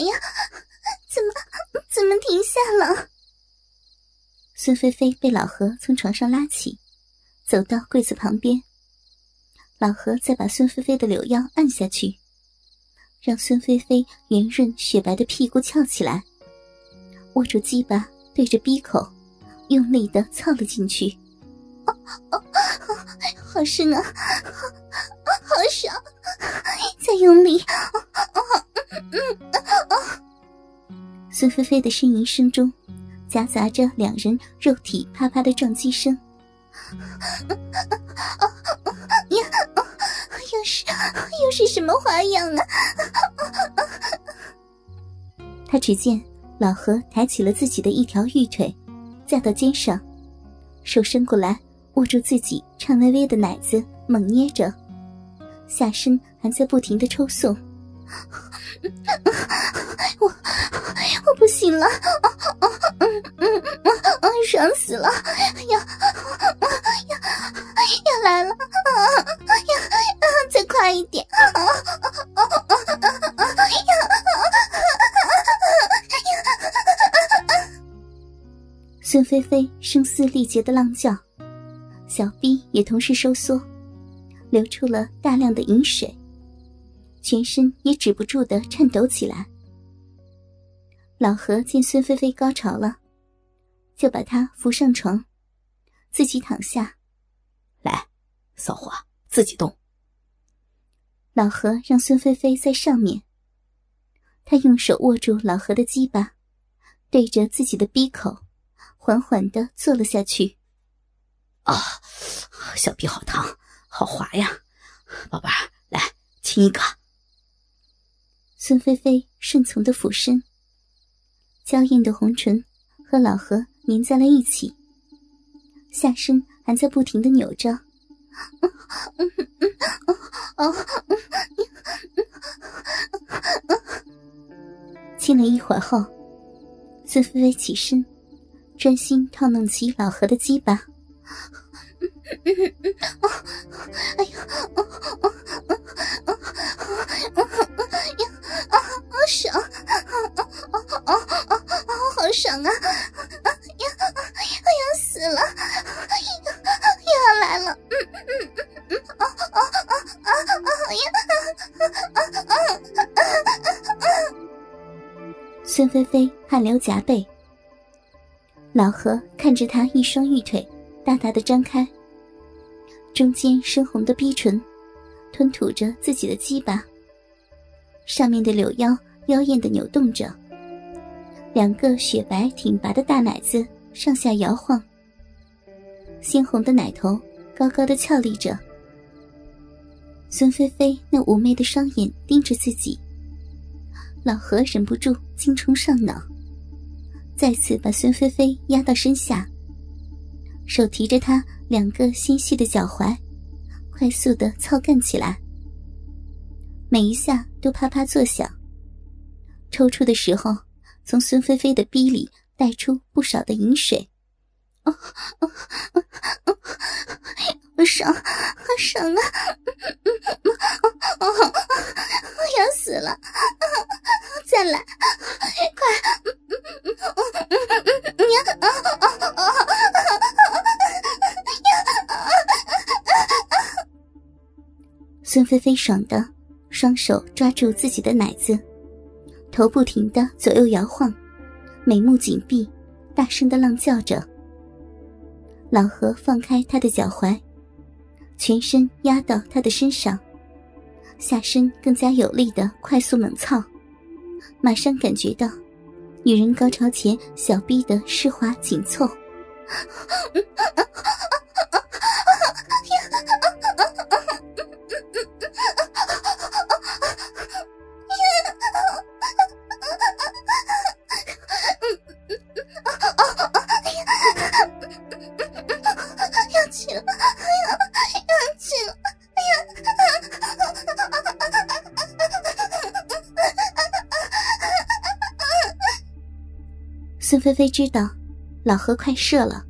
呀？怎么怎么停下了？孙菲菲被老何从床上拉起，走到柜子旁边。老何再把孙菲菲的柳腰按下去，让孙菲菲圆润雪白的屁股翘起来，握住鸡巴对着鼻口，用力的操了进去。哦哦，好深啊，好爽！再用力！孙菲菲的呻吟声中，夹杂着两人肉体啪啪的撞击声。又是又是什么花样啊？他只见老何抬起了自己的一条玉腿，架到肩上，手伸过来握住自己颤巍巍的奶子，猛捏着，下身还在不停的抽送。我我不行了，嗯嗯嗯，爽死了！要要要来了！要再快一点！孙菲菲声嘶力竭的浪叫，小臂也同时收缩，流出了大量的饮水。全身也止不住的颤抖起来。老何见孙菲菲高潮了，就把她扶上床，自己躺下。来，骚货，自己动。老何让孙菲菲在上面，他用手握住老何的鸡巴，对着自己的鼻口，缓缓的坐了下去。啊，小臂好烫，好滑呀，宝贝儿，来亲一个。孙菲菲顺从的俯身，娇艳的红唇和老何粘在了一起，下身还在不停的扭着。亲了一会儿后，孙菲菲起身，专心套弄起老何的鸡巴。孙菲菲汗流浃背，老何看着她一双玉腿大大的张开，中间深红的逼唇吞吐着自己的鸡巴，上面的柳腰。妖艳的扭动着，两个雪白挺拔的大奶子上下摇晃，鲜红的奶头高高的翘立着。孙菲菲那妩媚的双眼盯着自己，老何忍不住精虫上脑，再次把孙菲菲压到身下，手提着她两个纤细的脚踝，快速的操干起来，每一下都啪啪作响。抽出的时候，从孙菲菲的逼里带出不少的饮水。爽，好爽啊！我要死了！再来，快！孙菲菲爽的，双手抓住自己的奶子。头不停的左右摇晃，眉目紧闭，大声的浪叫着。老何放开他的脚踝，全身压到他的身上，下身更加有力的快速猛操，马上感觉到女人高潮前小臂的湿滑紧凑。孙菲菲知道老何快射了，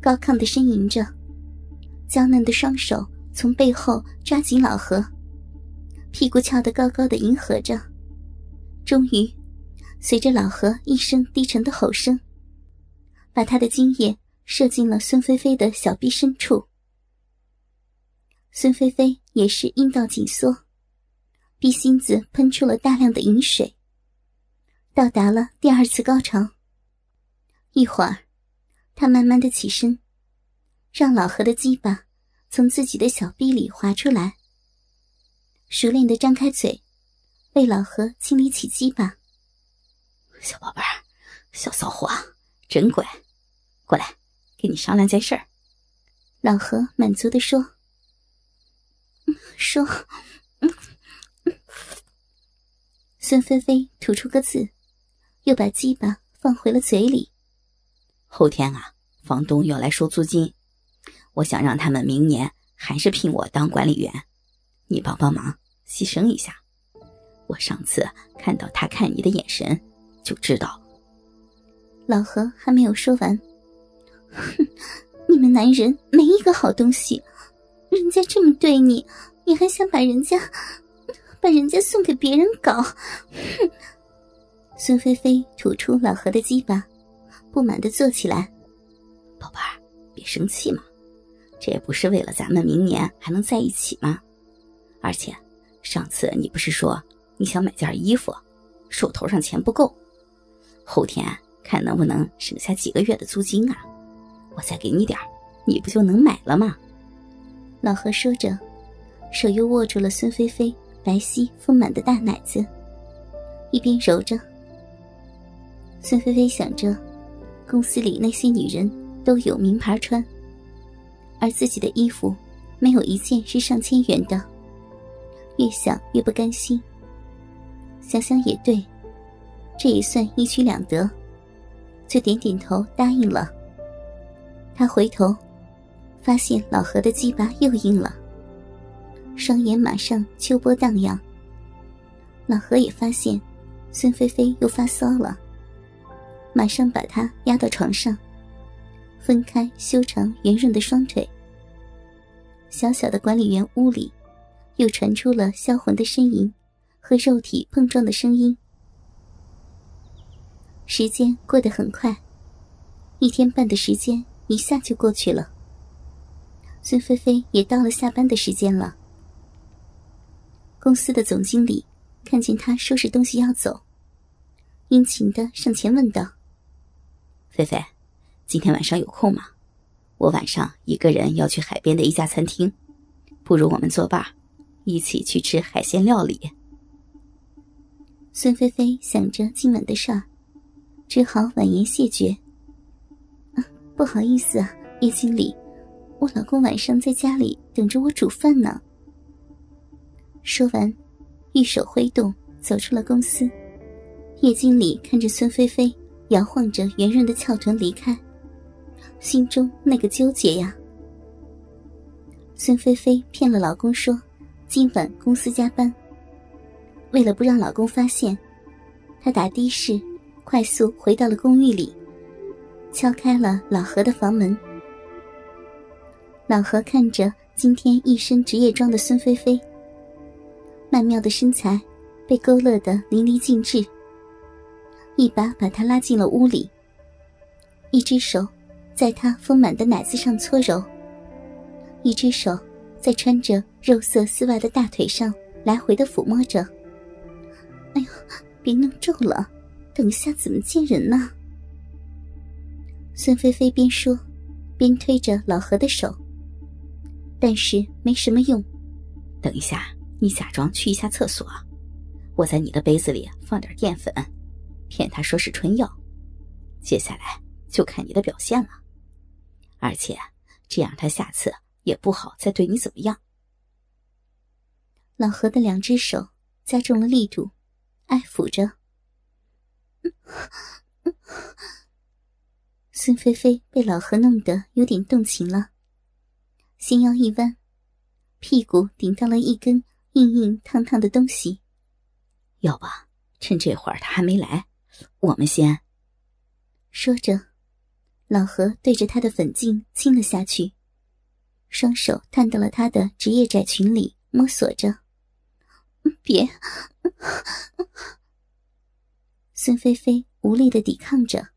高亢的呻吟着，娇嫩的双手从背后抓紧老何，屁股翘得高高的迎合着，终于随着老何一声低沉的吼声，把他的精液射进了孙菲菲的小臂深处。孙菲菲也是阴道紧缩，逼心子喷出了大量的饮水，到达了第二次高潮。一会儿，她慢慢的起身，让老何的鸡巴从自己的小臂里滑出来，熟练的张开嘴，为老何清理起鸡巴。小宝贝儿，小骚货，真乖，过来，跟你商量件事儿。老何满足的说。说，孙菲菲吐出个字，又把鸡巴放回了嘴里。后天啊，房东要来收租金，我想让他们明年还是聘我当管理员，你帮帮忙，牺牲一下。我上次看到他看你的眼神，就知道。老何还没有说完，哼，你们男人没一个好东西。人家这么对你，你还想把人家把人家送给别人搞？哼！孙菲菲吐出老何的鸡巴，不满的坐起来。宝贝儿，别生气嘛，这也不是为了咱们明年还能在一起吗？而且上次你不是说你想买件衣服，手头上钱不够，后天看能不能省下几个月的租金啊？我再给你点你不就能买了吗？老何说着，手又握住了孙菲菲白皙丰满的大奶子，一边揉着。孙菲菲想着，公司里那些女人都有名牌穿，而自己的衣服没有一件是上千元的，越想越不甘心。想想也对，这也算一举两得，就点点头答应了。他回头。发现老何的鸡巴又硬了，双眼马上秋波荡漾。老何也发现孙菲菲又发骚了，马上把她压到床上，分开修长圆润的双腿。小小的管理员屋里，又传出了销魂的呻吟和肉体碰撞的声音。时间过得很快，一天半的时间一下就过去了。孙菲菲也到了下班的时间了。公司的总经理看见她收拾东西要走，殷勤的上前问道：“菲菲，今天晚上有空吗？我晚上一个人要去海边的一家餐厅，不如我们作伴，一起去吃海鲜料理。”孙菲菲想着今晚的事儿，只好婉言谢绝：“不好意思啊，叶经理。”我老公晚上在家里等着我煮饭呢。说完，一手挥动，走出了公司。叶经理看着孙菲菲摇晃着圆润的翘臀离开，心中那个纠结呀。孙菲菲骗了老公说今晚公司加班，为了不让老公发现，她打的士快速回到了公寓里，敲开了老何的房门。老何看着今天一身职业装的孙菲菲，曼妙的身材被勾勒得淋漓尽致，一把把他拉进了屋里，一只手在他丰满的奶子上搓揉，一只手在穿着肉色丝袜的大腿上来回的抚摸着。哎呦，别弄皱了，等一下怎么见人呢？孙菲菲边说，边推着老何的手。但是没什么用。等一下，你假装去一下厕所，我在你的杯子里放点淀粉，骗他说是春药。接下来就看你的表现了。而且这样他下次也不好再对你怎么样。老何的两只手加重了力度，爱抚着。孙菲菲被老何弄得有点动情了。心腰一弯，屁股顶到了一根硬硬烫烫的东西。要不趁这会儿他还没来，我们先……说着，老何对着他的粉镜亲了下去，双手探到了他的职业窄裙里摸索着。别！孙菲菲无力的抵抗着。